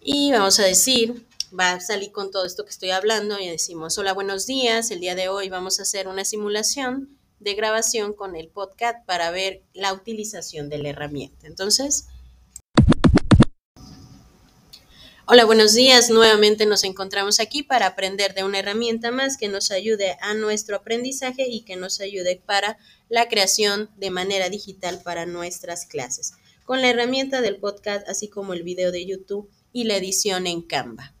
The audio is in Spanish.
Y vamos a decir, va a salir con todo esto que estoy hablando y decimos, hola, buenos días, el día de hoy vamos a hacer una simulación de grabación con el podcast para ver la utilización de la herramienta. Entonces, Hola, buenos días. Nuevamente nos encontramos aquí para aprender de una herramienta más que nos ayude a nuestro aprendizaje y que nos ayude para la creación de manera digital para nuestras clases, con la herramienta del podcast, así como el video de YouTube y la edición en Canva.